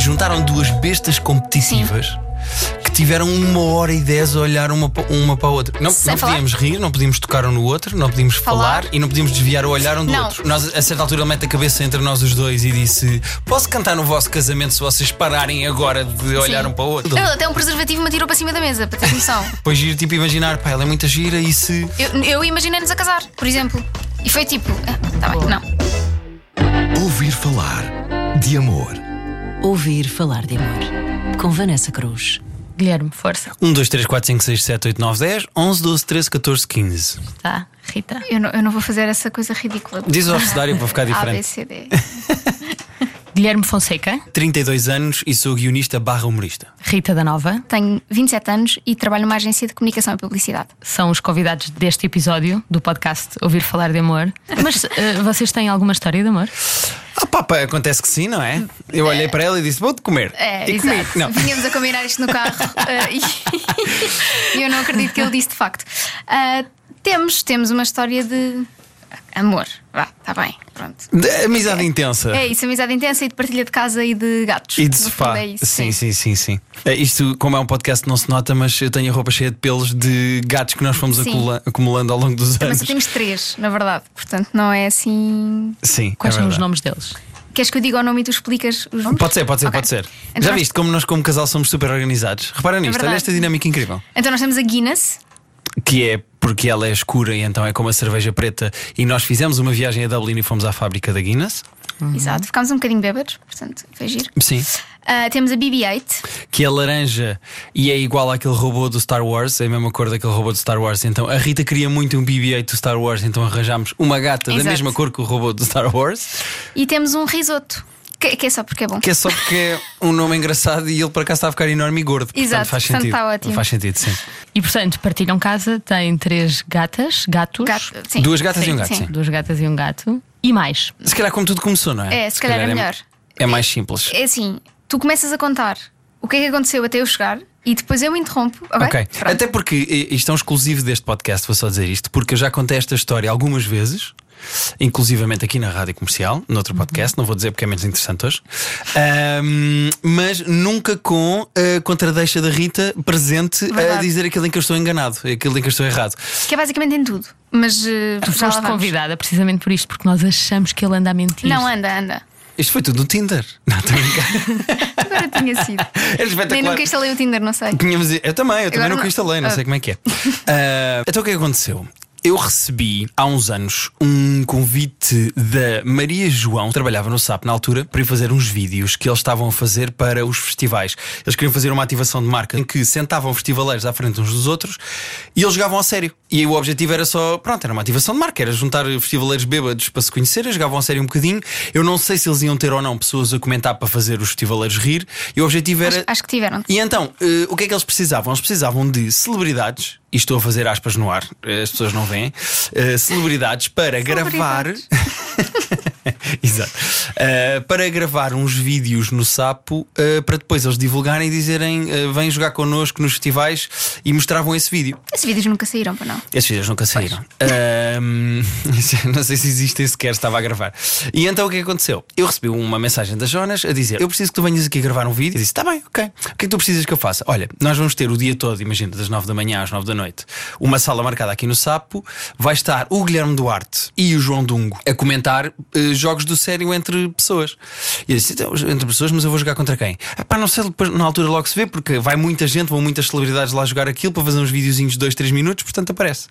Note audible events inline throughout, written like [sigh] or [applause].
juntaram duas bestas competitivas. Que tiveram uma hora e dez a olhar uma, uma para a outra. Não, não podíamos rir, não podíamos tocar um no outro, não podíamos falar, Falar. e não podíamos desviar o olhar um do Não. outro. Nós, a certa altura, ele mete a cabeça entre nós os dois e disse: Posso cantar no vosso casamento se vocês pararem agora de olhar Sim. um para o outro? Ele até um preservativo me atirou para cima da mesa, para ter noção. [laughs] Depois ir tipo imaginar, pá, ela é muita gira e se. eu, eu imaginei-nos a casar, por exemplo. E foi tipo, ah, tá bem, não. Ouvir falar de amor. Ouvir falar de amor. Com Vanessa Cruz. Guilherme, força. 1, 2, 3, 4, 5, 6, 7, 8, 9, 10, 11, 12, 13, 14, 15. Tá, Rita. Eu não, eu não vou fazer essa coisa ridícula. Diz o abecedário para ficar [laughs] A, B, diferente. C, D. [laughs] Guilherme Fonseca. 32 anos e sou guionista barra humorista. Rita da Nova. Tenho 27 anos e trabalho numa agência de comunicação e publicidade. São os convidados deste episódio do podcast Ouvir Falar de Amor. [laughs] Mas eh, vocês têm alguma história de amor? Ah, pá, pá, acontece que sim, não é? Eu olhei para ela e disse: Vou-te comer. É, e comi. exato. Não. Vínhamos a combinar isto no carro eh, e, [laughs] eu não acredito que ele disse de facto. Ah, temos, temos uma história de amor. Vá, está bem, pronto. De amizade intensa. É isso, amizade intensa e de partilha de casa e de gatos. E de sofá. É isso, sim, sim, sim, sim. É, Isto, como é um podcast, não se nota, mas eu tenho a roupa cheia de pelos de gatos que nós fomos Sim. acumula- acumulando ao longo dos Mas anos. só temos três, na verdade. Portanto, não é assim. Sim. Quais é são os nomes deles? Queres que eu diga o nome e tu explicas os nomes? Pode ser, pode ser, Ok. pode ser. Então Já nós- viste como nós, como casal, somos super organizados? Repara nisto, olha verdade. esta dinâmica incrível. Então nós temos a Guinness. Que é porque ela é escura e então é como a cerveja preta. E nós fizemos uma viagem a Dublin e fomos à fábrica da Guinness. Exato, ficámos um bocadinho bêbados, portanto, foi giro. Sim. Ah, temos a BB-8. que é laranja e é igual àquele robô do Star Wars, é a mesma cor daquele robô do Star Wars. Então a Rita queria muito um BB-8 do Star Wars, então arranjámos uma gata da Exato. mesma cor que o robô do Star Wars, E temos um risoto. Que, que é só porque é bom. que é só porque é um nome engraçado e ele por acaso está a ficar enorme e gordo. Portanto, Exato, faz portanto, sentido. está ótimo. Faz sentido, sim. E portanto, partilham casa, têm três gatas, gatos. Gato, sim. Duas gatas e um gato, sim. sim. Duas gatas e um gato. E mais. Se calhar como tudo começou, não é? É, se calhar é melhor. É mais simples. É assim, tu começas a contar o que é que aconteceu até eu chegar e depois eu interrompo. Ok. Ok. Pronto. Até porque isto é um exclusivo deste podcast, vou só dizer isto, porque eu já contei esta história algumas vezes, inclusivamente aqui na rádio comercial, noutro podcast, não vou dizer porque é menos interessante hoje, Ahm, mas nunca com a contradeixa da Rita presente a Verdade. dizer aquilo em que eu estou enganado, aquilo em que eu estou errado. Que é basicamente em tudo. Mas uh, Tu foste convidada precisamente por isto, porque nós achamos que ele anda a mentir. Não, anda, anda. Isto foi tudo no Tinder. Não, estou a brincar. [laughs] Agora tinha sido. Era Nem nunca instalei o Tinder, não sei. Tínhamos- Eu também, eu também Agora nunca não- instalei, não Ah. sei como é que é. [laughs] Ah, então o que é que aconteceu? Eu recebi há uns anos um convite da Maria João, que trabalhava no SAP na altura, para ir fazer uns vídeos que eles estavam a fazer para os festivais. Eles queriam fazer uma ativação de marca em que sentavam festivaleiros à frente uns dos outros e eles jogavam a sério. E o objetivo era só, pronto, era uma ativação de marca, era juntar festivaleiros bêbados para se conhecerem, jogavam a sério um bocadinho. Eu não sei se eles iam ter ou não pessoas a comentar para fazer os festivaleiros rir. E o objetivo era Acho, acho que tiveram. e então, eh, o que é que eles precisavam? Eles precisavam de celebridades, e estou a fazer aspas no ar, eh, as pessoas não veem, eh, celebridades para gravar. [laughs] Exato. Eh, para gravar uns vídeos no Sapo eh, para depois eles divulgarem e dizerem eh, vêm jogar connosco nos festivais e mostravam esse vídeo. Esses vídeos nunca saíram para não. Esses vídeos nunca saíram. [laughs] Ahm, não sei se existem sequer, estava a gravar. E então o que que aconteceu? Eu recebi uma mensagem da Jonas a dizer: Eu preciso que tu venhas aqui gravar um vídeo. Eu disse: Está bem, ok. O que é que tu precisas que eu faça? Olha, nós vamos ter o dia todo, imagina, das 9 da manhã às 9 da noite, uma sala marcada aqui no Sapo. Vai estar o Guilherme Duarte e o João Dungo a comentar eh, jogos do sério entre pessoas. E eu disse: "Então, Entre pessoas, mas eu vou jogar contra quem? Ah, pá, não sei, depois, na altura logo se vê, porque vai muita gente, vão muitas celebridades lá jogar aquilo para fazer uns videozinhos de 2, 3 minutos, portanto aparece.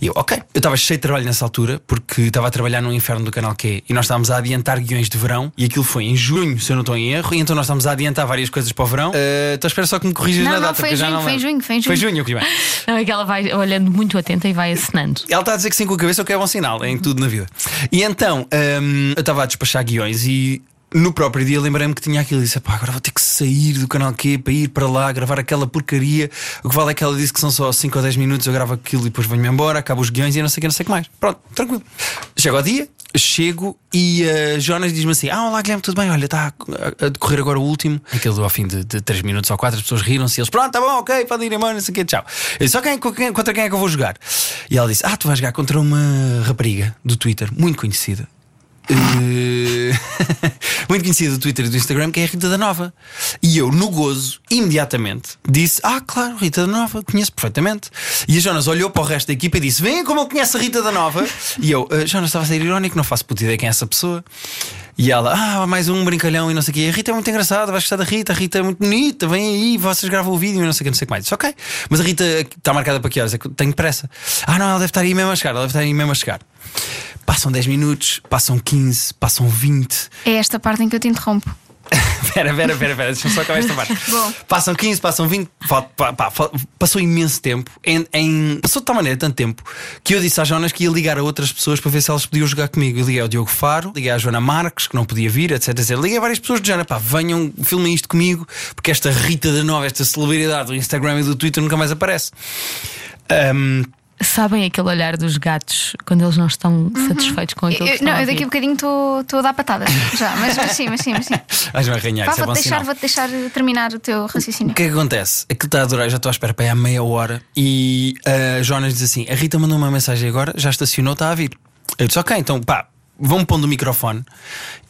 E eu, ok. Eu estava cheio de trabalho nessa altura, porque estava a trabalhar no inferno do canal Q e nós estávamos a adiantar guiões de verão, e aquilo foi em junho, se eu não estou em erro, e então nós estávamos a adiantar várias coisas para o verão. Eh, Então espero só que me corrijas Não, na não, data, foi eu já junho, não foi em lembro. junho, foi em Foi junho. junho, ok, bem. [laughs] Não, é que ela vai olhando muito atenta e vai acenando. Ela está a dizer que sim com a cabeça, o que é bom sinal, é em tudo na vida. E então, hum, eu estava a despachar guiões e. No próprio dia lembrei-me que tinha aquilo e disse: pá, agora vou ter que sair do canal Q para ir para lá gravar aquela porcaria. O que vale é que ela disse que são só 5 ou 10 minutos, eu gravo aquilo e depois venho-me embora, acabo os guiões e não sei o que, não sei o que mais. Pronto, tranquilo. Chego ao dia, chego e a Jonas diz-me assim: Ah, olá Guilherme, tudo bem? Olha, está a, decorrer agora o último. Aquilo ao fim de, de 3 minutos ou 4, as pessoas riram-se e eles: Pronto, tá bom, ok, pode ir embora, não sei o que, tchau. Eu disse: quem- contra quem é que eu vou jogar? E ela disse: Ah, tu vais jogar contra uma rapariga do Twitter, muito conhecida. Eh, [laughs] muito conhecida do Twitter e do Instagram, que é a Rita da Nova. E eu, no gozo, imediatamente disse: Ah, claro, Rita da Nova, conheço perfeitamente. E a Jonas olhou para o resto da equipa e disse: Vem como eu conheço a Rita da Nova. E eu, "Ah, Jonas, estava a ser irónico, não faço puta ideia quem é essa pessoa. E ela, ah, mais um brincalhão e não sei o quê. A Rita é muito engraçada, vais gostar da Rita, a Rita é muito bonita, vem aí, vocês gravam o vídeo e não sei o que, não sei o que mais. Disse, ok, mas a Rita está marcada para que horas? É que tenho pressa. Ah, não, ela deve estar aí mesmo a chegar, ela deve estar aí mesmo a chegar. Passam 10 minutos, passam 15, passam 20. É esta parte em que eu te interrompo. [laughs] Espera, espera, espera, espera, deixa-me só acabar esta parte. [laughs] Bom. Passam 15, passam 20, fa- pá, pá, passou imenso tempo. Em, em- passou de tal maneira tanto tempo que eu disse à Jonas que ia ligar a outras pessoas para ver se elas podiam jogar comigo. Eu liguei ao Diogo Faro, liguei à Joana Marques, que não podia vir, etc. etc. Liguei a várias pessoas de género, pá, venham, filmem isto comigo, porque esta Rita da Nova, esta celebridade do Instagram e do Twitter nunca mais aparece. Ahm, Sabem aquele olhar dos gatos quando eles não estão satisfeitos com aquilo que Eu, estão não, eu daqui a bocadinho estou a dar patadas. Já, mas, mas sim, mas sim, mas sim. [laughs] Vais-me arranhar, é bom vou-te deixar, sinal. vou deixar terminar o teu raciocínio. O que é que acontece? Aquilo está a adorar, já estou à espera para aí há meia hora e a Jonas diz assim: a Rita mandou uma mensagem agora, já estacionou, está a vir. Eu disse: ok, então pá, vão-me pondo o microfone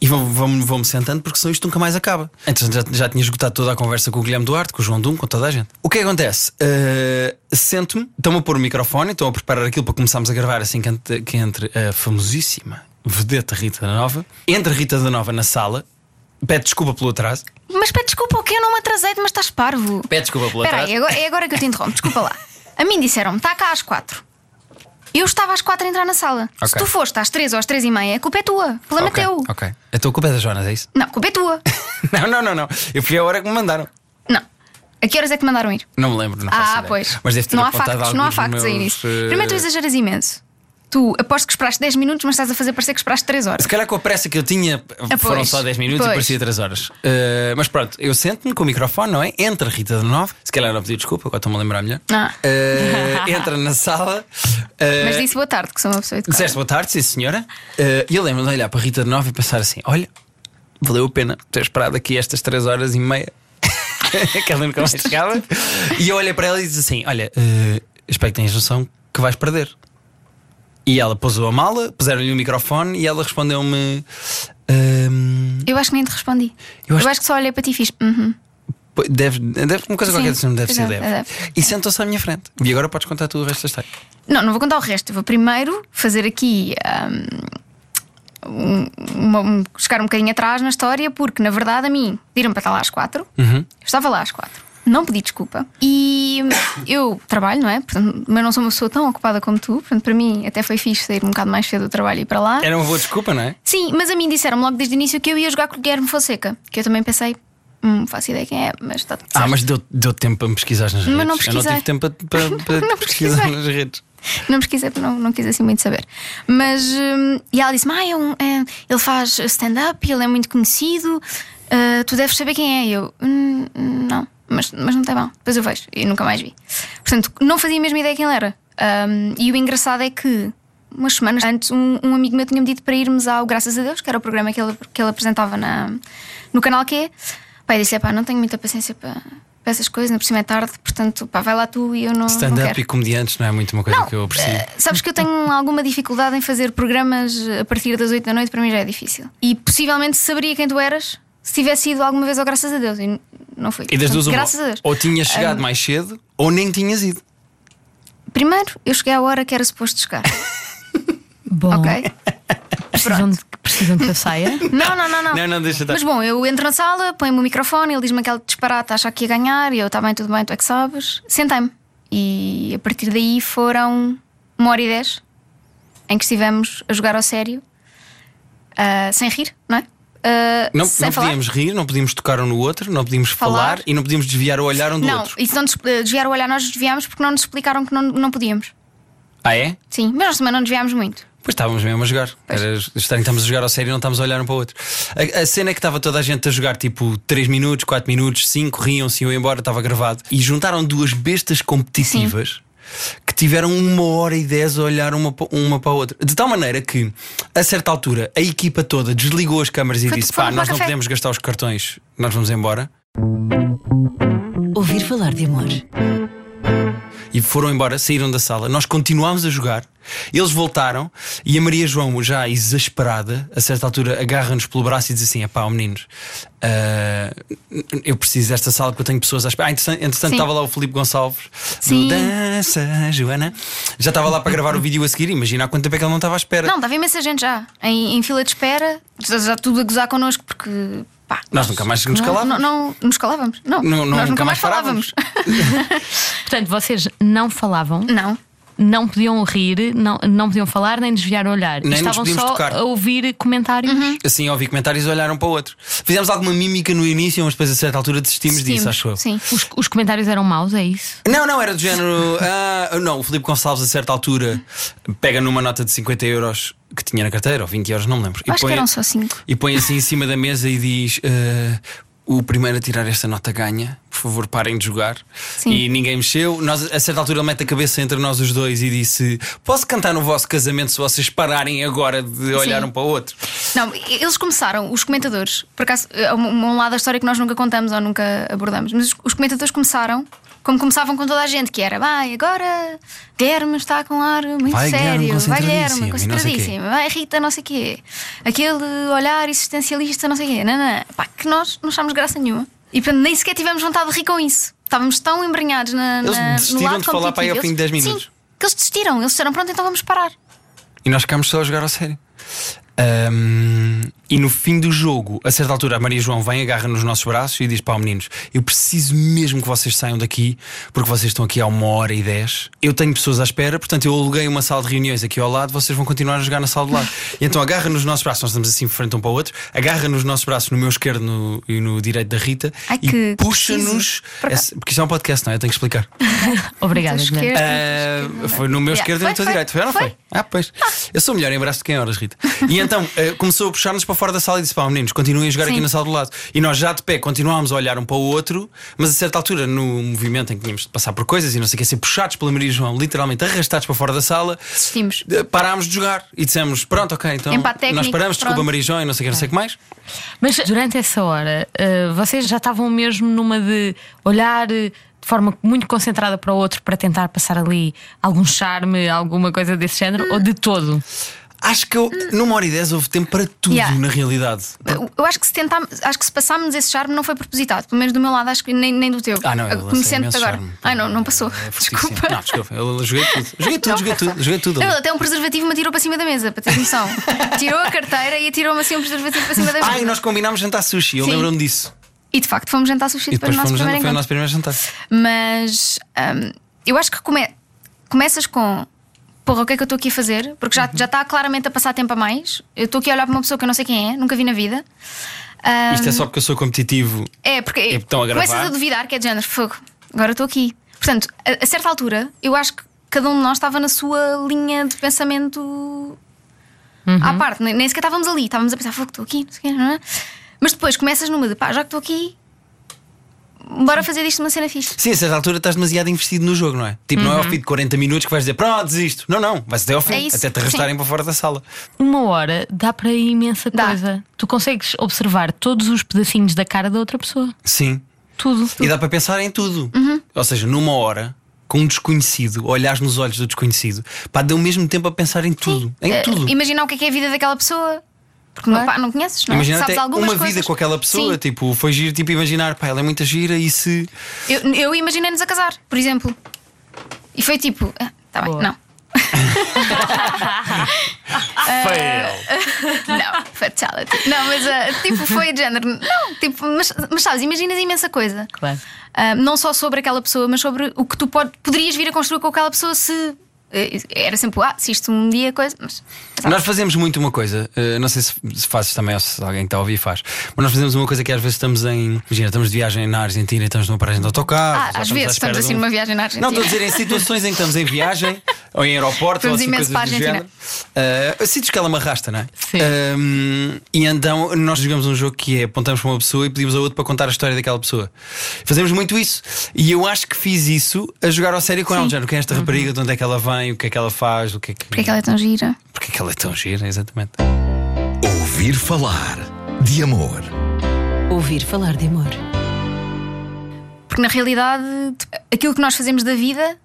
e vão-me vão vão sentando porque senão isto nunca mais acaba. Então já, já tinha esgotado toda a conversa com o Guilherme Duarte, com o João Dum, com toda a gente. O que é que acontece? Uh, Sento-me, estão-me a pôr o microfone, estão a preparar aquilo para começarmos a gravar assim que entre, que entre a famosíssima vedeta Rita da Nova. Entra a Rita da Nova na sala. Pede desculpa pelo atraso. Mas pede desculpa, o que eu não me atrasei, mas estás parvo. Pede desculpa pelo Espera atraso. aí, agora- é agora que eu te interrompo, desculpa lá. A mim disseram-me, está cá às quatro. Eu estava às quatro a entrar na sala. Se Ok. tu foste às três ou às três e meia, a culpa é tua. O problema Ok, é teu. Ok. A tua culpa é da Jonas, é isso? Não, a culpa é tua. [laughs] Não, não, não, não. Eu fui a hora que me mandaram. Não. A que horas é que mandaram ir? Não me lembro, não Ah, pois. Mas deve ter não há factos, não há factos aí nisso. eh, Primeiro tu exageras imenso. Tu aposto que esperaste 10 minutos, mas estás a fazer parecer que esperaste 3 horas. Se calhar com a pressa que eu tinha Ah, foram pois. só 10 minutos e Pois. parecia 3 horas. Uh, mas pronto, eu sento-me com o microfone, não é? Entra Rita de Novo. Se calhar não pedi desculpa, agora estou-me a lembrar melhor. Ah. Uh, entra na sala. uh, Mas disse boa tarde, que sou uma pessoa educada. Disseste boa tarde, sim senhora. E eu lembro-me de olhar para Rita de Nova e pensar assim: olha, valeu a pena ter esperado aqui estas 3 horas e meia. [laughs] que ela nunca mais chegava. E eu olhei para ela e disse assim: olha, espero que tenhas noção que vais perder. E ela pousou a mala, puseram-lhe o microfone e ela respondeu-me. "Hum, Eu acho que nem te respondi. Eu Eu acho- acho, que só olhei para ti e fiz. Uhum. deve, deve uma coisa Sim, qualquer não deve ser deve. é E sentou-se à minha frente. E agora podes contar tu o resto da história. Não, não vou contar o resto. Eu vou primeiro fazer aqui. Um, uma- um- chegar um bocadinho atrás na história, porque na verdade a mim pediram para estar lá às quatro. Uhum. Eu estava lá às quatro. Não pedi desculpa. E eu trabalho, não é? Portanto, mas não sou uma pessoa tão ocupada como tu. Portanto, para mim até foi fixe sair um bocado mais cedo do trabalho e ir para lá. Era uma boa desculpa, não é? Sim, mas a mim disseram logo desde o início que eu ia jogar com o Guilherme Fonseca. Que eu também pensei, hum, não faço ideia quem é, mas está tudo Ah, certo. mas deu, deu tempo para me pesquisar nas redes. Mas não Eu não pesquisei. tive tempo para, para- [laughs] para Não pesquisar pesquisei. nas redes. Não pesquisei, porque não, não quis assim muito saber. Mas. hum, e ela disse-me: ah, é um- é- ele faz stand-up, ele é muito conhecido, ah, tu deves saber quem é. Eu: "Hum, não, mas, mas não tem mal. Depois eu vejo. E nunca mais vi. Portanto, não fazia a mesma ideia quem ele era. Hum, e o engraçado é que. Umas semanas antes, um, um amigo meu tinha-me dito para irmos ao Graças a Deus, que era o programa que ele, que ele apresentava na, no canal Q. Pai, disse: pá, não tenho muita paciência para, para essas coisas, ainda por cima é tarde, portanto, pá, vai lá tu e eu não. Stand-up e comediantes não é muito uma coisa Não, que eu aprecio. eh, sabes que eu tenho alguma dificuldade em fazer programas a partir das 8 da noite, para mim já é difícil. E possivelmente saberia quem tu eras se tivesse ido alguma vez ao Graças a Deus. E não fui. E das duas, uma, Graças a Deus. ou tinhas chegado Hum. mais cedo ou nem tinhas ido. Primeiro, eu cheguei à hora que era suposto chegar. [laughs] Bom, ok? precisam, de, precisam que eu saia. [laughs] Não, não, não, não. Não, não, deixa estar. Mas bom, eu entro na sala, põe-me o microfone, ele diz-me aquele disparate, acha que ia ganhar, e eu, está bem, tudo bem, tu é que sabes. Sentei-me. E a partir daí foram uma hora e dez em que estivemos a jogar ao sério, ah, sem rir, não é? Ah, Não, não podíamos rir, não podíamos tocar um no outro, não podíamos falar, Falar. e não podíamos desviar o olhar um do Não, outro. e se não desviar o olhar, nós desviámos porque não nos explicaram que não, não podíamos. Ah, é? Sim, mas nós também não desviámos muito. Pois estávamos mesmo a jogar. Era estranho, estamos a jogar ao sério e não estamos a olhar um para o outro. A, a cena é que estava toda a gente a jogar tipo 3 minutos, 4 minutos, 5, riam-se, iam embora, estava gravado. E juntaram duas bestas competitivas que tiveram uma hora e dez a olhar uma, uma para a outra. De tal maneira que, a certa altura, a equipa toda desligou as câmaras e Foi- disse: foram pá, para nós não café." podemos gastar os cartões, nós vamos embora. Ouvir falar de amor. E foram embora, saíram da sala. Nós continuámos a jogar, eles voltaram e a Maria João, já exasperada, a certa altura agarra-nos pelo braço e diz assim: pá, meninos, ah, eu preciso desta sala porque eu tenho pessoas à espera. Ah, entretanto, Sim. estava lá o Filipe Gonçalves Sim. do Dança, Joana. Já estava lá para gravar o vídeo a seguir. Imagina há quanto tempo é que ele não estava à espera. Não, estava imensa gente já, em, em fila de espera, já, já tudo a gozar connosco, porque. Pá, Nós nunca mais nos não- calávamos. Não, não, nos calávamos. Não, Não- não- nós nunca, nunca mais mais falávamos. [laughs] Portanto, vocês não falavam, não. Não podiam rir, não, não podiam falar nem desviar o olhar. Nem nos Estavam podíamos só tocar. a ouvir comentários. Assim, ouvi comentários e olharam para o outro. Fizemos alguma mímica no início, mas depois a certa altura desistimos disso, Desistimos, acho eu. Sim. Os, os comentários eram maus, é isso? Não, não, era do género. [laughs] ah, não, o Filipe Gonçalves, a certa altura, pega numa nota de 50 euros que tinha na carteira, ou 20 euros, não me lembro. Acho que eram só cinco. E põe assim em cima da mesa e diz: ah, O primeiro a tirar esta nota ganha, por favor, parem de jogar. Sim. E ninguém mexeu. Nós, a certa altura, ele mete a cabeça entre nós os dois e disse: Posso cantar no vosso casamento se vocês pararem agora de olhar Sim. um para o outro? Não, eles começaram, os comentadores, por acaso, é um, lado da história que nós nunca contamos ou nunca abordamos, mas os comentadores começaram como começavam com toda a gente, que era vai, agora Guilherme está com ar muito Vai, Guilherme, sério, vai Guilherme, concentradíssimo, vai Rita, não sei o quê, aquele olhar existencialista, não sei o quê, não, não. Pá, que nós não achámos graça nenhuma. E portanto, nem sequer tivemos vontade de rir com isso. Estávamos tão embrenhados na, Eles na, no lado de falar para aí ao fim de 10 Eles- minutos. Sim, que eles desistiram. Eles disseram, pronto, então vamos parar. E nós ficámos só a jogar ao sério. Ahm, e no fim do jogo, a certa altura, a Maria João vem, agarra nos nossos braços e diz: Pá, meninos, eu preciso mesmo que vocês saiam daqui, porque vocês estão aqui há uma hora e dez. Eu tenho pessoas à espera, portanto, eu aluguei uma sala de reuniões aqui ao lado, vocês vão continuar a jogar na sala do lado. [laughs] E então agarra nos nossos braços, nós estamos assim frente um para o outro, agarra nos nossos braços, no meu esquerdo no- e no direito da Rita, Ai, e puxa-nos. Porque isto é um podcast, não é? Eu tenho que explicar. [laughs] Obrigada. Ah, foi no meu Yeah. esquerdo e no teu foi, direito. Foi ou não foi? foi. Ah, pois. Eu sou melhor em braço do que em horas, Rita. E então ah, começou a puxar-nos para fora da sala e disse: Pá, meninos, continuem a jogar Sim. aqui na sala do lado. E nós já de pé continuámos a olhar um para o outro, mas a certa altura, no movimento em que tínhamos de passar por coisas e não sei o que, ser puxados pela Maria João, literalmente arrastados para fora da sala, Desistimos. ah, parámos de jogar e dissemos: Pronto, ok, então técnico, nós paramos, desculpa, pronto. Maria João e não sei o que, não sei o que mais. Mas durante essa hora, eh, vocês já estavam mesmo numa de olhar de forma muito concentrada para o outro para tentar passar ali algum charme, alguma coisa desse género, ou de todo? Acho que eu, numa hora e dez houve tempo para tudo, Yeah. na realidade. Eu, eu acho que se tentámos, acho que se passámos esse charme não foi propositado, pelo menos do meu lado, acho que nem, nem do teu. Ah, não, eu lancei Conhecendo-te imenso agora. charme. Ai, não, não passou. É fortíssimo. Desculpa. Não, desculpa, eu joguei tudo. Joguei tudo, joguei tudo, joguei tudo. Até um preservativo me atirou para cima da mesa, para ter noção. [laughs] Tirou a carteira e atirou-me assim um preservativo para cima da mesa. Ah, e nós combinámos jantar sushi, eu Sim. lembro-me disso. E de facto fomos jantar sushi E depois depois do nosso fomos primeiro foi o encontro. nosso primeiro jantar. Mas hum, eu acho que come- começas com porra, o que é que eu estou aqui a fazer? Porque Uhum. já, já está claramente a passar tempo a mais. Eu estou aqui a olhar para uma pessoa que eu não sei quem é, nunca vi na vida. Hum, Isto é só porque eu sou competitivo. É, porque E estão a gravar? começas a duvidar que é de género, fogo, agora estou aqui. Portanto, a, a certa altura, eu acho que cada um de nós estava na sua linha de pensamento à parte, nem, nem sequer estávamos ali, estávamos a pensar, fogo, estou aqui, não sei o quê, não é? Mas depois começas numa de pá, já que estou aqui, bora fazer disto uma cena fixe. Sim, a certa altura estás demasiado investido no jogo, não é? Tipo, não é ao fim de 40 minutos que vais dizer pronto, desisto. Não, não, vais até ao fim, É até te arrastarem sim. para fora da sala. Uma hora dá para imensa Dá. coisa. Tu consegues observar todos os pedacinhos da cara da outra pessoa. Sim. Tudo. E dá para pensar em tudo. Uhum. Ou seja, numa hora, com um desconhecido, olhares nos olhos do desconhecido, pá, dá o mesmo tempo a pensar em tudo. Em Eh, tudo. Imaginar o que é que é a vida daquela pessoa. Porque não, Claro. pá, não conheces, não é? Imagina Sabes algumas uma coisas. vida com aquela pessoa, Sim. tipo, foi giro, tipo, imaginar, pá, ela é muito gira e se. Eu, eu imaginei-nos a casar, por exemplo. E foi tipo, ah, tá bem, Boa. não. [laughs] Fail! [laughs] Não, fatality. Não, mas ah, tipo, foi de género. Não, tipo, mas, mas sabes, imaginas imensa coisa. Claro. Ah, não só sobre aquela pessoa, mas sobre o que tu pode, poderias vir a construir com aquela pessoa se. Eh, Era sempre, ah, se isto um dia coisa. Mas, Nós fazemos muito uma coisa, eh, não sei se, fazes também ou se alguém que está a ouvir faz, mas nós fazemos uma coisa que às vezes estamos em. Imagina, estamos de viagem na Argentina e estamos numa paragem de autocarro. Ah, às vezes estamos assim um- numa viagem na Argentina. Não, estou a dizer em situações em que estamos em viagem [laughs] ou em aeroporto ou Vamos assim, coisas para a do Argentina. Ah, sítios que ela me arrasta, não é? Sim. E então nós jogamos um jogo que é apontamos para uma pessoa e pedimos a outra para contar a história daquela pessoa. Fazemos muito isso. E eu acho que fiz isso a jogar ao sério com ela. Já, quem é esta rapariga, de onde é que ela vem, o que é que ela faz, o que é que. Porque é que ela é tão gira? Porque é que ela é tão gira, exatamente. Ouvir falar de amor. Ouvir falar de amor. Porque na realidade, aquilo que nós fazemos da vida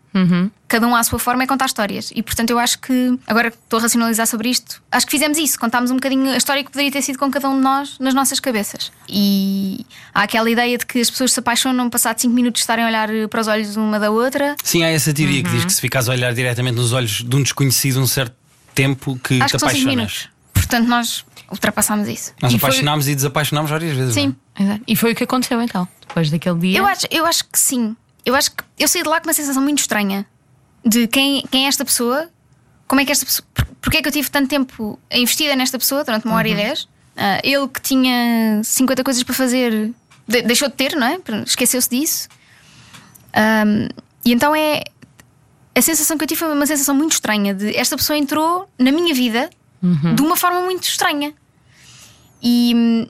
Cada um à sua forma é contar histórias. E portanto eu acho que, agora que estou a racionalizar sobre isto, acho que fizemos isso. Contámos um bocadinho a história que poderia ter sido com cada um de nós nas nossas cabeças. E há aquela ideia de que as pessoas se apaixonam passado 5 minutos de estarem a olhar para os olhos uma da outra. Sim, há essa teoria que diz que se ficas a olhar diretamente nos olhos de um desconhecido um certo tempo que acho te que são 5 apaixonas. minutos. Portanto, nós ultrapassámos isso. Nós E foi- apaixonámos e desapaixonámos várias vezes. Sim. não é? Exato. E foi o que aconteceu então, depois daquele dia. Eu acho, eu acho que sim. Eu acho que eu saí de lá com uma sensação muito estranha de quem, quem é esta pessoa, como é que esta pessoa. por- Porque é que eu tive tanto tempo investida nesta pessoa durante uma hora e dez? Ah, ele que tinha 50 coisas para fazer de- deixou de ter, não é? Esqueceu-se disso. Ahm, e então é. A sensação que eu tive foi uma sensação muito estranha de esta pessoa entrou na minha vida de uma forma muito estranha. E hum,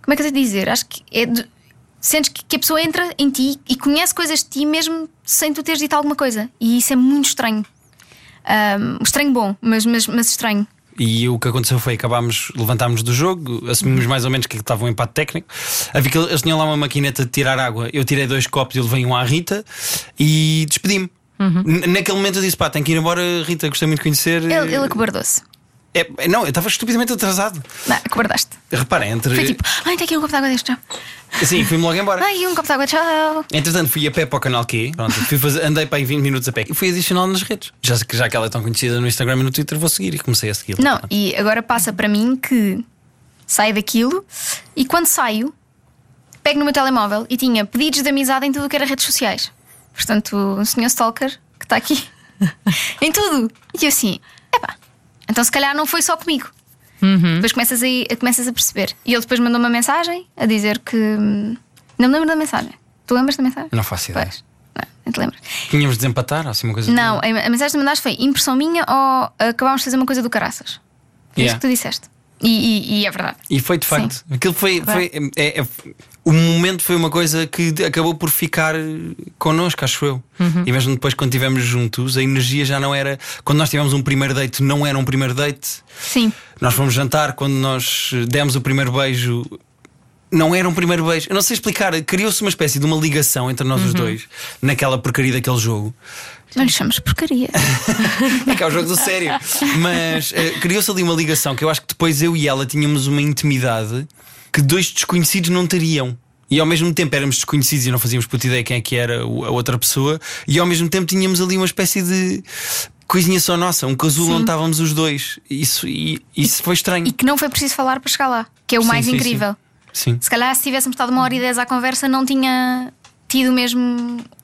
como é que eu tenho de dizer? Acho que é de- sentes que, que a pessoa entra em ti e conhece coisas de ti mesmo sem tu teres dito alguma coisa. E isso é muito estranho. Um, estranho bom, mas, mas, mas estranho. E o que aconteceu foi acabámos, levantámos do jogo, assumimos mais ou menos que estava um empate técnico. Havia que eles tinham lá uma maquineta de tirar água. Eu tirei dois copos e levei um à Rita e despedi-me. N- Naquele momento eu disse: pá, tenho que ir embora, Rita, gostei muito de conhecer. Ele, ele acobardou-se. É, é, não, eu estava estupidamente atrasado. Não, acobardaste. Reparem, entre. Foi tipo, ai, tem aqui um copo de água deste. Sim, fui-me logo embora. Ai, um copo de água, tchau. Entretanto, fui a pé para o canal Q. Pronto, fui fazer, andei para aí 20 minutos a pé e fui adicional nas redes. Já, que- já que ela é tão conhecida no Instagram e no Twitter, vou seguir e comecei a segui-la. Não, Pronto. e agora passa para mim que saio daquilo e quando saio, pego no meu telemóvel e tinha pedidos de amizade em tudo o que era redes sociais. Portanto, um senhor Stalker que está aqui [laughs] em tudo. E eu assim, então se calhar não foi só comigo. Depois começas a, começas a perceber. E ele depois mandou uma mensagem a dizer que. hum, Não me lembro da mensagem. Tu lembras da mensagem? Não faço ideia. Pois. Não, não te lembras. Tínhamos de desempatar, ou assim uma coisa Não, a a mensagem que mandaste foi impressão minha ou acabámos de fazer uma coisa do caraças. É Yeah. isso que tu disseste. E, e- e é verdade. E foi de facto. Sim. Aquilo foi. foi é- é- o momento foi uma coisa que acabou por ficar connosco, acho eu. Uhum. E mesmo depois, quando estivemos juntos, a energia já não era. Quando nós tivemos um primeiro date, não era um primeiro date. Sim. Nós fomos jantar, quando nós demos o primeiro beijo. Não era um primeiro beijo. Eu não sei explicar. Criou-se uma espécie de uma ligação entre nós Uhum. os dois naquela porcaria daquele jogo. Não lhe chamas porcaria. [laughs] É que é o jogo do sério. Mas eh, criou-se ali uma ligação que eu acho que depois eu e ela tínhamos uma intimidade que dois desconhecidos não teriam. E ao mesmo tempo éramos desconhecidos e não fazíamos puta ideia quem é que era a outra pessoa, e ao mesmo tempo tínhamos ali uma espécie de coisinha só nossa, um casulo Sim. onde estávamos os dois. Isso, e, isso foi estranho. e que não foi preciso falar para chegar lá, que é o Sim, mais sim, incrível. Sim. Se calhar, se tivéssemos estado uma hora e dez à conversa, não tinha tido o mesmo,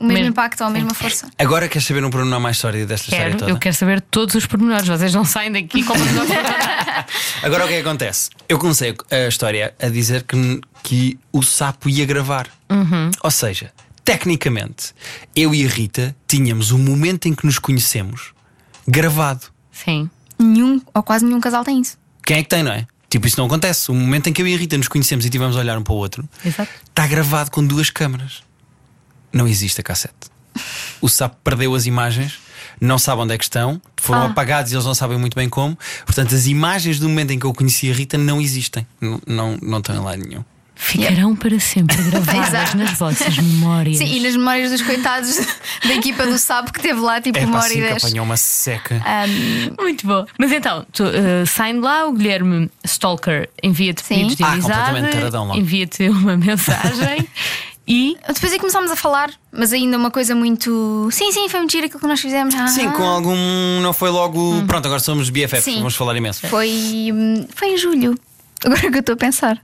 o mesmo Mesmo. impacto ou a mesma força. Agora queres saber um pormenor mais sólido desta história Quero, toda? eu quero saber todos os pormenores. Vocês não saem daqui como [laughs] Agora o que é que acontece? Eu comecei a história a dizer que, que o sapo ia gravar. Ou seja, tecnicamente, eu e a Rita tínhamos o momento em que nos conhecemos gravado. Sim. Nenhum, ou quase nenhum casal tem isso. Quem é que tem, não é? Tipo, isso não acontece. O momento em que eu e a Rita nos conhecemos e tivemos a olhar um para o outro Exato. está gravado com duas câmaras. Não existe a cassete. O sapo perdeu as imagens, não sabe onde é que estão, foram Ah. apagados e eles não sabem muito bem como. Portanto, as imagens do momento em que eu conheci a Rita não existem. Não, não, não estão em lado nenhum. Ficarão para sempre gravadas nas vossas memórias. Sim, e nas memórias dos coitados [laughs] da equipa do Sabo que teve lá tipo É uma hora e que dez. apanhou uma seca. Muito bom. Mas então, tu, uh, saem de lá, o Guilherme Stalker envia-te pedidos de Ah, amizade, completamente taradão logo. envia-te uma [laughs] mensagem e Depois aí começámos a falar, mas ainda uma coisa muito. Sim, sim, foi muito giro aquilo que nós fizemos. Ah, Sim, com algum. Não foi logo. Pronto, agora somos BFFs, Sim. vamos falar imenso. Foi, hum, foi em julho. Agora que eu estou a pensar.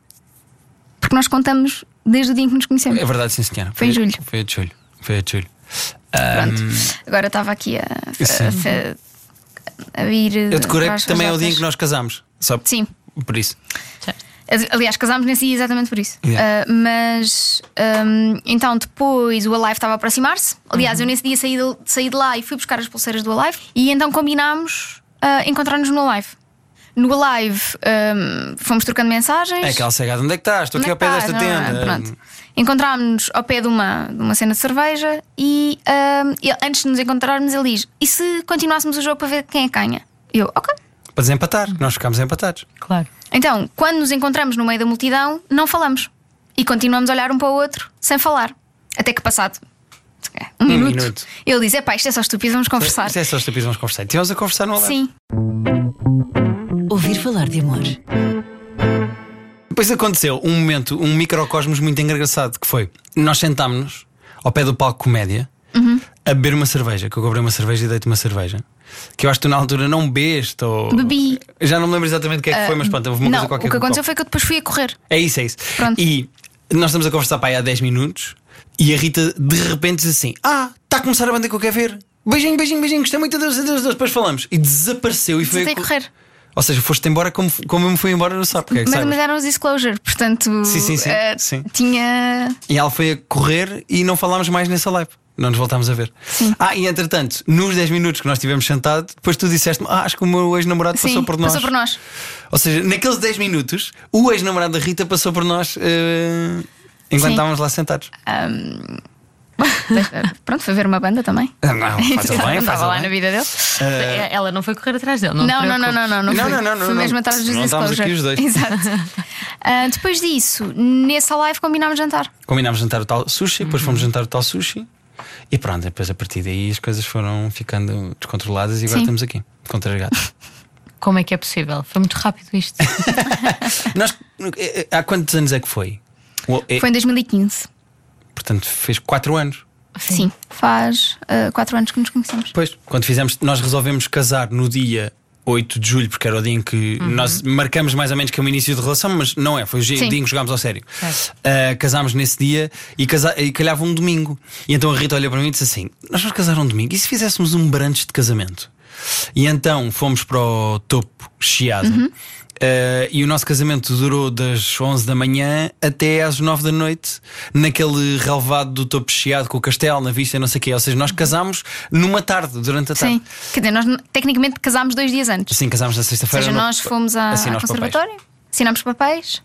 Porque nós contamos desde o dia em que nos conhecemos. É verdade, sim, senhora. Foi em julho. Foi a de julho. Foi a de julho. Pronto. Agora estava aqui a, Sim. a, a, a vir. eu decorei para as que também é o dia em datas. que nós casámos. Só Sim. por isso. Aliás, casámos nesse dia exatamente por isso. Yeah. Ah, mas hum, então depois o Alive estava a aproximar-se. Aliás, Uhum. eu nesse dia saí de, saí de lá e fui buscar as pulseiras do Alive e então combinámos ah, encontrar-nos no Alive. No Alive hum, fomos trocando mensagens. É aquela cegada. Onde é que estás? Estou aqui é ao pé desta estás? Não, tenda. pronto. Encontrámos-nos ao pé de uma, de uma cena de cerveja e ele- antes de nos encontrarmos, ele diz: E se continuássemos o jogo para ver quem é? E eu, ok. Para desempatar. Nós ficámos empatados. claro. Então, quando nos encontramos no meio da multidão, não falamos. E continuamos a olhar um para o outro sem falar. Até que, passado Um, Um minuto. minuto. Ele diz: é pá, isto é só estúpido, vamos conversar. Isto é só estúpidos, vamos conversar. Tivemos a conversar no. Sim. Ouvir falar de amor. Depois aconteceu um momento, um microcosmos muito engraçado que foi: nós sentámos-nos ao pé do palco comédia a beber uma cerveja, que eu comprei uma cerveja e dei-te uma cerveja. Que eu acho que tu na altura não bebeste ou. Bebi. Já não me lembro exatamente o que é que foi, mas pronto, houve uma não, coisa qualquer o que aconteceu foi que eu depois fui a correr. É isso, é isso. Pronto. E nós estamos a conversar para aí há 10 minutos e a Rita de repente diz assim: Ah, está a começar a banda que eu quero ver. Beijinho, beijinho, beijinho, gostei muito, adeus, adeus, adeus. Depois falamos. E desapareceu e foi. A correr. Ou seja, foste embora como, como eu me fui embora no sapo. é Mas, mas eram os disclosure, portanto. Sim, sim, sim, eh, sim. Tinha. E ela foi a correr e não falámos mais nessa live. Não nos voltámos a ver. Ah, e entretanto, nos 10 minutos que nós estivemos sentados, depois tu disseste-me: ah, acho que o meu ex-namorado Sim, passou por nós. passou por nós. Ou seja, naqueles 10 minutos, o ex-namorado da Rita passou por nós eh, enquanto Sim. estávamos lá sentados. [laughs] Deixa- Pronto, foi ver uma banda também. Ah, Não, faz [laughs] bem, faz Estava lá bem. na vida dele. Eh, Ela não foi correr atrás dele, não, Não, não, não, não, não, não, Não, fui. não, não, não, Fui não. mesmo atrás dos disclosure. aqui os dois. [laughs] Exato. Ah, depois disso, nessa live combinámos jantar. Combinámos jantar o tal sushi, depois fomos jantar o tal sushi e pronto, depois a partir daí as coisas foram ficando descontroladas e agora Sim. estamos aqui com três gatos. [laughs] Como é que é possível? Foi muito rápido isto. [laughs] Nós, eh, há quantos anos é que foi? É- Foi em 2015. Portanto, fez quatro anos. Sim, faz ah, quatro anos que nos conhecemos. Pois, quando fizemos, nós resolvemos casar no dia 8 de julho, porque era o dia em que nós marcamos mais ou menos que é o início de relação, mas não é, foi o dia dia em que jogámos ao sério. Certo. Ah, casámos nesse dia e, casa, e calhava um domingo. E então a Rita olhou para mim e disse assim: Nós vamos casar um domingo, e se fizéssemos um brunch de casamento? E então fomos para o topo Chiado. Ah, e o nosso casamento durou das 11 da manhã até às 9 da noite, naquele relevado do topo Chiado com o castelo na vista, não sei o quê. Ou seja, nós casámos numa tarde, durante a tarde. Sim. Quer dizer, nós tecnicamente casámos dois dias antes. Sim, casámos na Ou sexta-feira. seja, no- nós fomos ao os papéis. conservatório, assinámos papéis.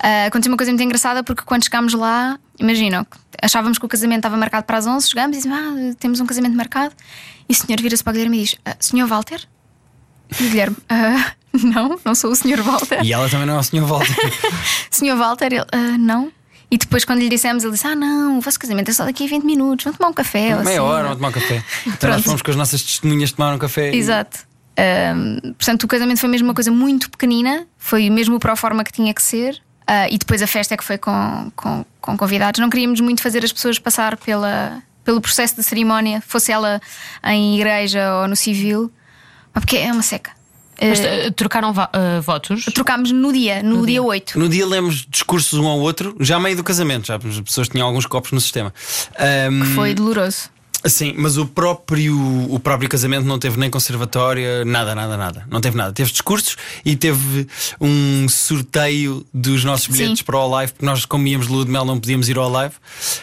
Ah, aconteceu uma coisa muito engraçada porque quando chegámos lá, imaginam, achávamos que o casamento estava marcado para as 11, chegamos e dizemos: Ah, temos um casamento marcado. E o senhor vira-se para o Guilherme e diz: ah, Senhor Walter? E o Guilherme: "Ah, [laughs] Não, não sou o senhor Walter. E ela também não é o senhor Walter. [laughs] Senhor Walter, ele: "Ah, Não. E depois, quando lhe dissemos, ele disse: Ah, não, o vosso casamento é só daqui a 20 minutos, vamos tomar um café. Meia assim." hora, vamos tomar um café. [laughs] Então nós Pronto. fomos com as nossas testemunhas tomar um café. e- Exato. Ahm, portanto, o casamento foi mesmo uma coisa muito pequenina, foi mesmo para a forma que tinha que ser. Ah, e depois a festa é que foi com, com, com convidados. Não queríamos muito fazer as pessoas passar pela, pelo processo de cerimónia, fosse ela em igreja ou no civil, porque é uma seca. Mas eh, trocaram eh, votos? trocámos no dia, no, dia 8. No dia lemos discursos um ao outro, já meio do casamento, já as pessoas tinham alguns copos no sistema. Ahm, Foi doloroso. Sim, mas o próprio, o próprio casamento não teve nem conservatória, nada, nada, nada. Não teve nada. Teve discursos e teve um sorteio dos nossos bilhetes Sim. para o live, porque nós, como íamos de lua de mel, não podíamos ir ao live.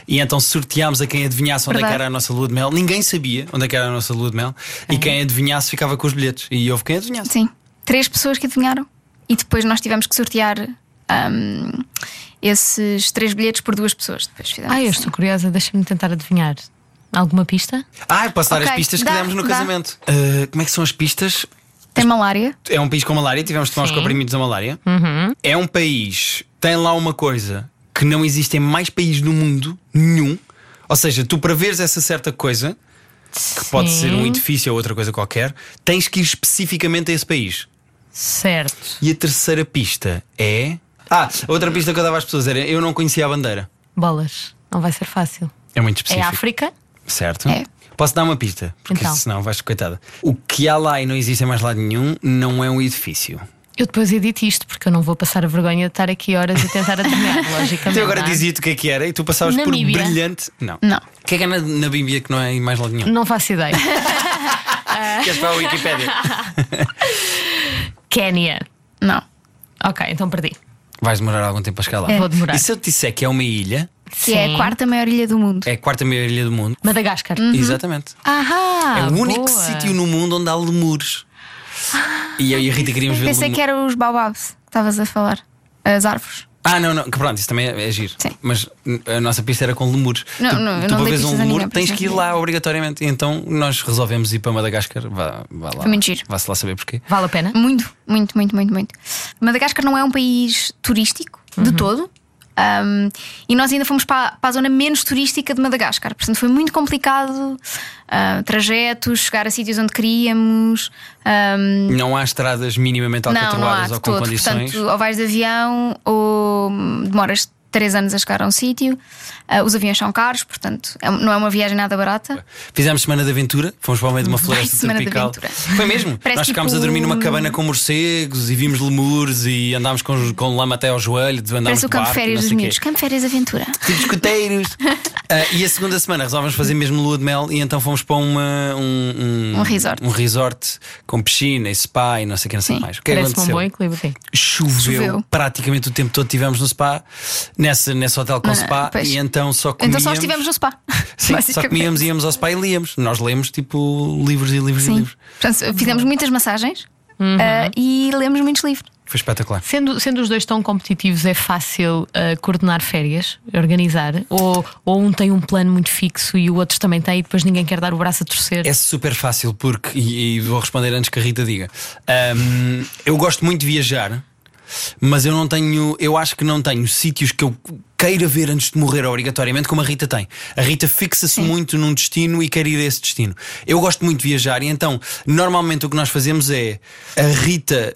E então sorteámos a quem adivinhasse onde é que Verdade. era a nossa lua de mel. Ninguém sabia onde é que era a nossa lua de mel. E quem adivinhasse ficava com os bilhetes. E houve quem adivinhasse. Sim. Três pessoas que adivinharam. E depois nós tivemos que sortear ahm, esses três bilhetes por duas pessoas. Depois fizemos Ah, eu assim. estou curiosa, deixa-me tentar adivinhar. Alguma pista? Ah, eu posso dar Ok, as pistas que dá, demos no dá. casamento. Ah, como é que são as pistas? Tem malária. É um país com malária, tivemos de tomar os comprimidos da malária. É um país, tem lá uma coisa que não existe em mais país no mundo nenhum. Ou seja, tu para veres essa certa coisa, que pode Sim. ser um edifício ou outra coisa qualquer, tens que ir especificamente a esse país. Certo. E a terceira pista é. Ah, a outra pista que eu dava às pessoas era eu não conhecia a bandeira. Bolas. Não vai ser fácil. É muito É específico. África? Certo? É. Posso dar uma pista? Porque Então. senão vais coitada. O que há lá e não existe em mais lado nenhum não é um edifício. Eu depois edito isto porque eu não vou passar a vergonha de estar aqui horas a tentar adivinhar, [laughs] logicamente. Então agora é? dizia-te o que é que era e tu passavas Namíbia. por brilhante. Não. Não. O que é que é na, na Bíblia que não é em mais lado nenhum? Não faço ideia. [laughs] Queres para a Wikipédia? [laughs] Quénia. Não. Ok, então perdi. Vais demorar algum tempo a chegar lá. Vou demorar. E se eu te disser que é uma ilha, Que é a Sim. quarta maior ilha do mundo. é a quarta maior ilha do mundo? Madagascar. Exatamente. Ahá! é o único Uhum. boa. sítio no mundo onde há lemures. E eu e a Rita queríamos ver Pensei que eram os baobabs que estavas a falar. As árvores. Ah, não, não, que pronto, isso também é, é giro. Sim. Mas a nossa pista era com lemures. Não, tu, não, tu não veres um lemur tens que ir lá obrigatoriamente. Então nós resolvemos ir para Madagascar. Vá, vá lá. Foi muito giro. Vá-se lá saber porquê. Vale a pena? Muito, muito, muito, muito, muito. Madagascar não é um país turístico de todo. Um, e nós ainda fomos para, para a zona menos turística de Madagascar, portanto foi muito complicado. uh, trajetos, chegar a sítios onde queríamos. um, Não há estradas minimamente alcatroadas ou com todo. condições. Portanto, ou vais de avião ou demoras três anos a chegar a um sítio. Ah, os aviões são caros, portanto, é- não é uma viagem nada barata. Fizemos semana de aventura, fomos para o meio de uma Vai, floresta semana de tropical. aventura. Foi mesmo? [laughs] Parece Nós ficámos tipo a dormir numa um- cabana com morcegos e vimos lemures e andámos com, com lama até ao joelho, andámos Parece de o campo de barco, férias dos miúdos. Campo de férias aventura. [laughs] Tipo escuteiros. [laughs] Ah, e a segunda semana resolvemos fazer mesmo lua de mel e então fomos para uma, um, Um resort. um resort com piscina e spa e não sei o que, não sei Sim, mais. O que é que Parece-me um aconteceu? bom equilíbrio. sim. Choveu, Choveu. praticamente o tempo todo tivemos no spa, nessa, nesse hotel com Não, spa, pois. e então só comíamos. Então só estivemos no spa. [laughs] Sim, só comíamos, íamos ao spa e líamos. Nós lemos tipo livros e livros e Sim. livros. Portanto, fizemos muitas massagens Uhum. ah, e lemos muitos livros. Foi espetacular. Sendo, sendo os dois tão competitivos, é fácil uh, coordenar férias, organizar? Ou, ou um tem um plano muito fixo e o outro também tem e depois ninguém quer dar o braço a torcer? É super fácil porque, e, e vou responder antes que a Rita diga. Ahm, eu gosto muito de viajar, mas eu não tenho, eu acho que não tenho sítios que eu queira ver antes de morrer obrigatoriamente, como a Rita tem. A Rita fixa-se muito num destino e quer ir a esse destino. Eu gosto muito de viajar e então, normalmente o que nós fazemos é a Rita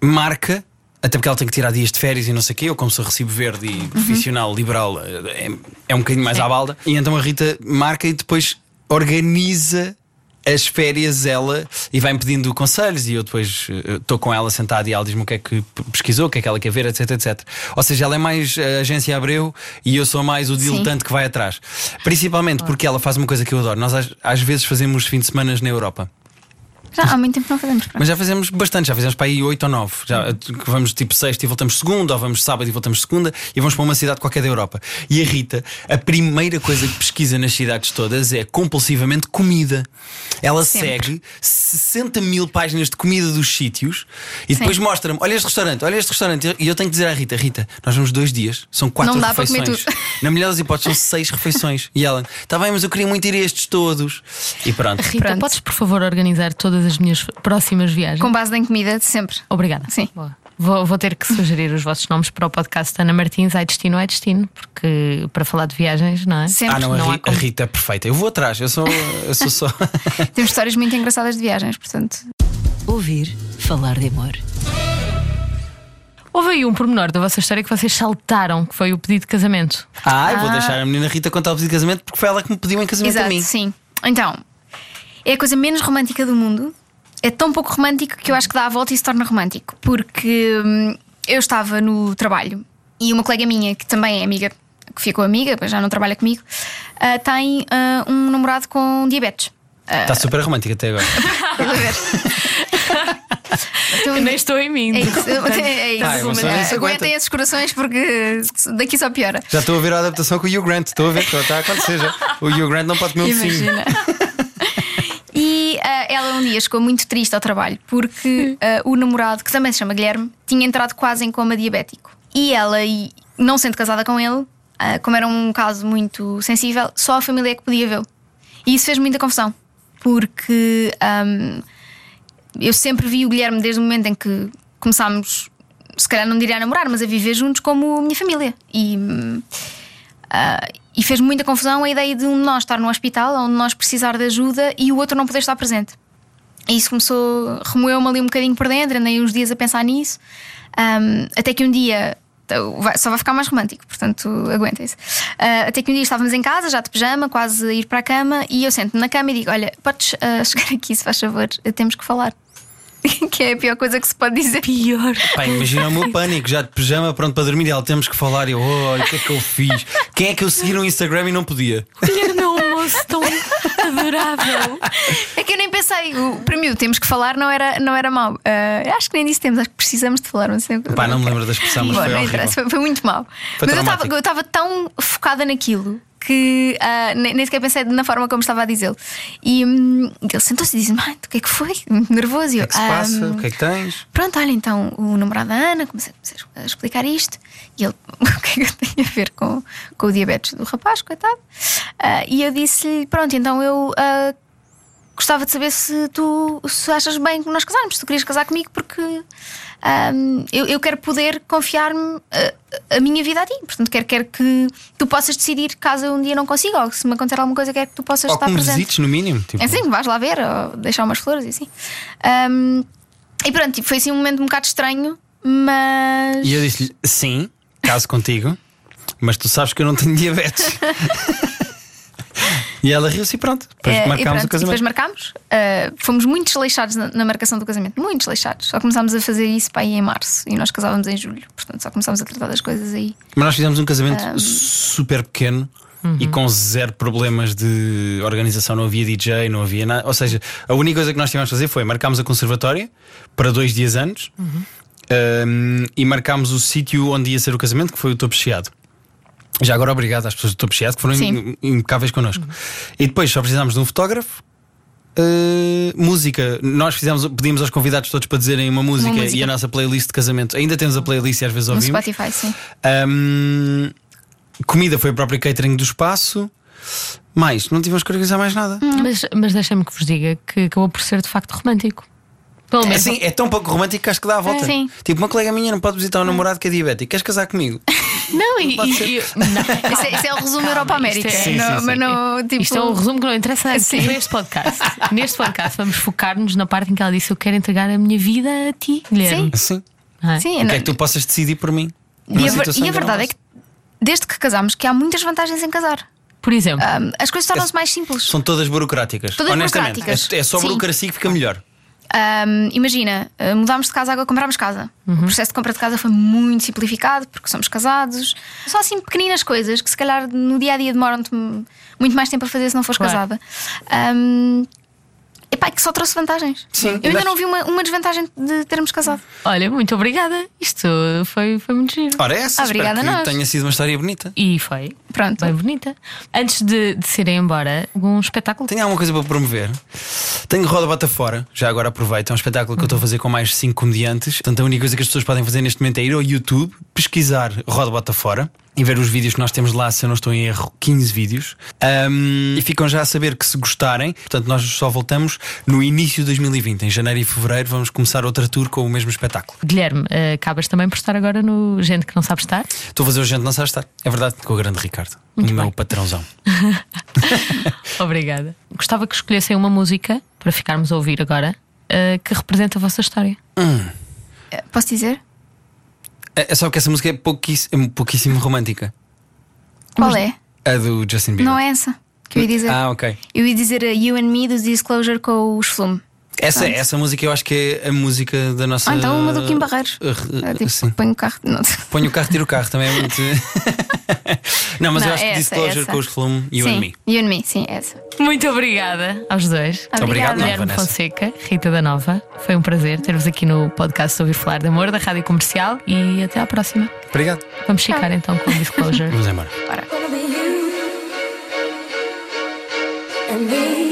marca. Até porque ela tem que tirar dias de férias e não sei o quê. Eu, como sou recibo verde e profissional liberal, é, é um bocadinho mais à balda. E então a Rita marca e depois organiza as férias ela e vai-me pedindo conselhos e eu depois eh, estou com ela sentada e ela diz-me o que é que pesquisou, o que é que ela quer ver, etc, etc. Ou seja, ela é mais a agência Abreu e eu sou mais o diletante que vai atrás. Principalmente porque ela faz uma coisa que eu adoro. Nós às, às vezes fazemos fins de semana na Europa. Já há muito tempo não fazemos. pronto. Mas já fizemos bastante, já fizemos para aí 8 ou 9. Já, que vamos tipo sexta e voltamos segunda, ou vamos sábado e voltamos segunda, e vamos para uma cidade qualquer da Europa. E a Rita, a primeira coisa que pesquisa nas cidades todas é compulsivamente comida. Ela Sempre. segue 60 mil páginas de comida dos sítios e depois mostra-me: olha este restaurante, olha este restaurante. E eu tenho que dizer à Rita: Rita, nós vamos dois dias, são quatro Não dá para comer refeições. tudo. Na melhor das hipóteses, são seis refeições. E ela, está bem, mas eu queria muito ir a estes todos. E pronto. Rita, Pronto. podes por favor organizar todas as minhas próximas viagens? Com base em comida, de sempre. Obrigada. Sim. Boa. Vou, vou ter que sugerir os vossos nomes para o podcast Ana Martins, Ai Destino, Ai Destino, porque para falar de viagens, não é? Sempre. Ah, não, a, Não há Ri- a Rita é perfeita. Eu vou atrás, eu sou, eu sou só. [laughs] Temos histórias muito engraçadas de viagens, portanto. Ouvir falar de amor. Houve aí um pormenor da vossa história que vocês saltaram, que foi o pedido de casamento. Ah, eu vou deixar a menina Rita contar o pedido de casamento porque foi ela que me pediu em casamento a Exato, mim. sim. Então, é a coisa menos romântica do mundo. É tão pouco romântico que eu acho que dá a volta e se torna romântico. Porque hum, eu estava no trabalho e uma colega minha, que também é amiga, que ficou amiga, mas já não trabalha comigo, ah, tem ah, um namorado com diabetes. Está super romântica até agora. Então, Eu nem estou em mim. é isso, é isso. Ah, é se aguenta. Aguentem esses corações porque daqui só piora. Já estou a ver a adaptação com o Hugh Grant. Estou a ver que está a acontecer já. O Hugh Grant não pode comer um. Imagina. E ah, ela um dia chegou muito triste ao trabalho porque ah, o namorado, que também se chama Guilherme, tinha entrado quase em coma diabético. E ela, e não sendo casada com ele, ah, como era um caso muito sensível, só a família é que podia vê-lo. E isso fez muita confusão, porque ahm, eu sempre vi o Guilherme desde o momento em que começámos, se calhar não diria a namorar, mas a viver juntos como minha família. E. ah, e fez muita confusão a ideia de um de nós estar no hospital, onde nós precisar de ajuda e o outro não poder estar presente. E isso começou, remoeu-me ali um bocadinho por dentro, andei uns dias a pensar nisso, Ahm, até que um dia. só vai ficar mais romântico, portanto aguentem-se. Ah, até que um dia estávamos em casa, já de pijama, quase a ir para a cama, e eu sento-me na cama e digo: Olha, podes ah, [laughs] chegar aqui, se faz favor, temos que falar. [laughs] que é a pior coisa que se pode dizer. Pior. Pá, imagina o meu pânico, já de pijama, pronto para dormir. E ela temos que falar. E eu, olha, o que é que eu fiz? Quem é que eu segui no Instagram e não podia? Guilherme é um moço tão adorável. É que eu nem pensei, o, para mim, o temos que falar não era, não era mau. Ah, acho que nem disse temos, acho que precisamos de falar. Não sei. Pá, não me lembro da expressão, mas Bom, foi não foi, foi muito mau. Foi Mas eu estava- traumático. eu estava tão focada naquilo que ah, nem, nem sequer pensei na forma como estava a dizê-lo. E hum, ele sentou-se e disse: Mãe, o que é que foi? Muito [laughs] nervoso. O que é que se "Ah, passa? hum, O que é que tens? Pronto, olha, então o namorado da Ana, comecei a explicar isto. E ele, [laughs] o que é que tenho a ver com, com o diabetes do rapaz, coitado? Ah, e eu disse-lhe: Pronto, então eu ah, gostava de saber se tu se achas bem que nós casarmos, se tu querias casar comigo, porque ahm, eu, eu quero poder confiar-me a, a minha vida a ti. Portanto, quero, quero que tu possas decidir caso eu um dia não consiga, ou se me acontecer alguma coisa, quero que tu possas Ou estar presente. visites, no mínimo. Tipo, É assim, vais lá ver, ou deixar umas flores e assim. Ahm, e pronto, foi assim um momento um bocado estranho, mas. E eu disse-lhe: sim, caso contigo, mas tu sabes que eu não tenho diabetes. [laughs] e ela riu-se e pronto. Depois e marcámos pronto, o casamento. depois marcámos. Uh, fomos muito desleixados na, na marcação do casamento. Muito desleixados. Só começámos a fazer isso para aí em março e nós casávamos em julho. Portanto, só começámos a tratar das coisas aí. Mas nós fizemos um casamento super pequeno. E Uhum. com zero problemas de organização, não havia DJ, não havia nada. Ou seja, a única coisa que nós tivemos a fazer foi marcámos a conservatória para dois dias antes Uhum. um, e marcámos o sítio onde ia ser o casamento, que foi o Topo Chiado. Já agora, obrigado às pessoas do Topo Chiado que foram Sim. im- impecáveis connosco. E depois só precisámos de um fotógrafo. uh, música, nós fizemos, pedimos aos convidados todos para dizerem uma música, música. e a nossa playlist de casamento. Ainda temos a playlist e às vezes No ouvimos. Spotify, sim. Um, comida foi o próprio catering do espaço. Mais, não tivemos que organizar mais nada. Mas, mas deixem-me que vos diga que acabou por ser de facto romântico. Pelo É menos. assim, é tão pouco romântico que acho que dá a volta. Sim. Tipo, uma colega minha não pode visitar um namorado que é diabético. Queres casar comigo? [laughs] Não, e. Pode e- e- [laughs] não. Esse é, esse é o resumo Calma, Europa América. isto é- Sim, Não, sim, mas sim. não, tipo, Isto é um resumo que não interessa aqui Sim. neste podcast. Neste podcast vamos focar-nos na parte em que ela disse: Eu quero entregar a minha vida a ti, Guilherme. Assim. Não é? Sim, O não- que é que tu possas decidir por mim? E a, ver- e a verdade é que desde que casamos que há muitas vantagens em casar. Por exemplo, Um, as coisas tornam-se mais simples. São todas burocráticas. Todas Honestamente, burocráticas. É, é só Sim. burocracia que fica melhor. Um, imagina, uh, mudámos de casa, agora comprámos casa. Uhum. O processo de compra de casa foi muito simplificado porque somos casados. Só assim pequeninas coisas que se calhar no dia a dia demoram-te muito mais tempo a fazer se não fores Claro. casada. Um, epá, é que só trouxe vantagens. Sim. Eu ainda não vi uma, uma desvantagem de termos casado. olha, muito obrigada. Isto foi, foi muito giro. Ora, essa Obrigada espero que nós. tenha sido uma história bonita. E foi. Pronto. Bem bonita. Antes de, de se irem embora, um espetáculo. Tenho alguma coisa para promover? Tenho Roda Bota Fora, já agora aproveito. É um espetáculo que eu estou a fazer com mais 5 comediantes. Portanto, a única coisa que as pessoas podem fazer neste momento é ir ao YouTube, pesquisar Roda Bota Fora e ver os vídeos que nós temos lá, se eu não estou em erro, 15 vídeos. Ahm, e ficam já a saber que se gostarem, portanto, nós só voltamos no início de 2020, em janeiro e fevereiro, vamos começar outra tour com o mesmo espetáculo. Guilherme, eh, acabas também por estar agora no Gente que não sabe estar. Estou a fazer o gente não sabe estar. É verdade, com o grande Ricardo, Muito o meu bem. patrãozão. [laughs] Obrigada. Gostava que escolhessem uma música para ficarmos a ouvir agora eh, que representa a vossa história. Uh, Posso dizer? É é só que essa música é pouquíssimo, pouquíssimo romântica. Qual é? A do Justin Bieber. Não é essa que eu ia dizer. Ah, ok. Eu ia dizer a You and Me do Disclosure com os Flume. Essa, essa música eu acho que é a música da nossa. Ah, então uma do Kim Barreiros. É, tipo, sim. põe o carro. Não. Põe o carro, tira o carro, também é muito. [laughs] não, mas Não, eu acho é que essa, Disclosure essa. com os Flume, You sim, and Me. You and Me, sim, é essa. Muito obrigada aos dois. Obrigado, Guilherme Vanessa. Fonseca, Rita da Nova. Foi um prazer ter-vos aqui no podcast Ouvir Falar de Amor da Rádio Comercial e até à próxima. Obrigado. Vamos ficar então com o Disclosure. Vamos embora. Gonna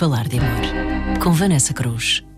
falar de amor. Com Vanessa Cruz.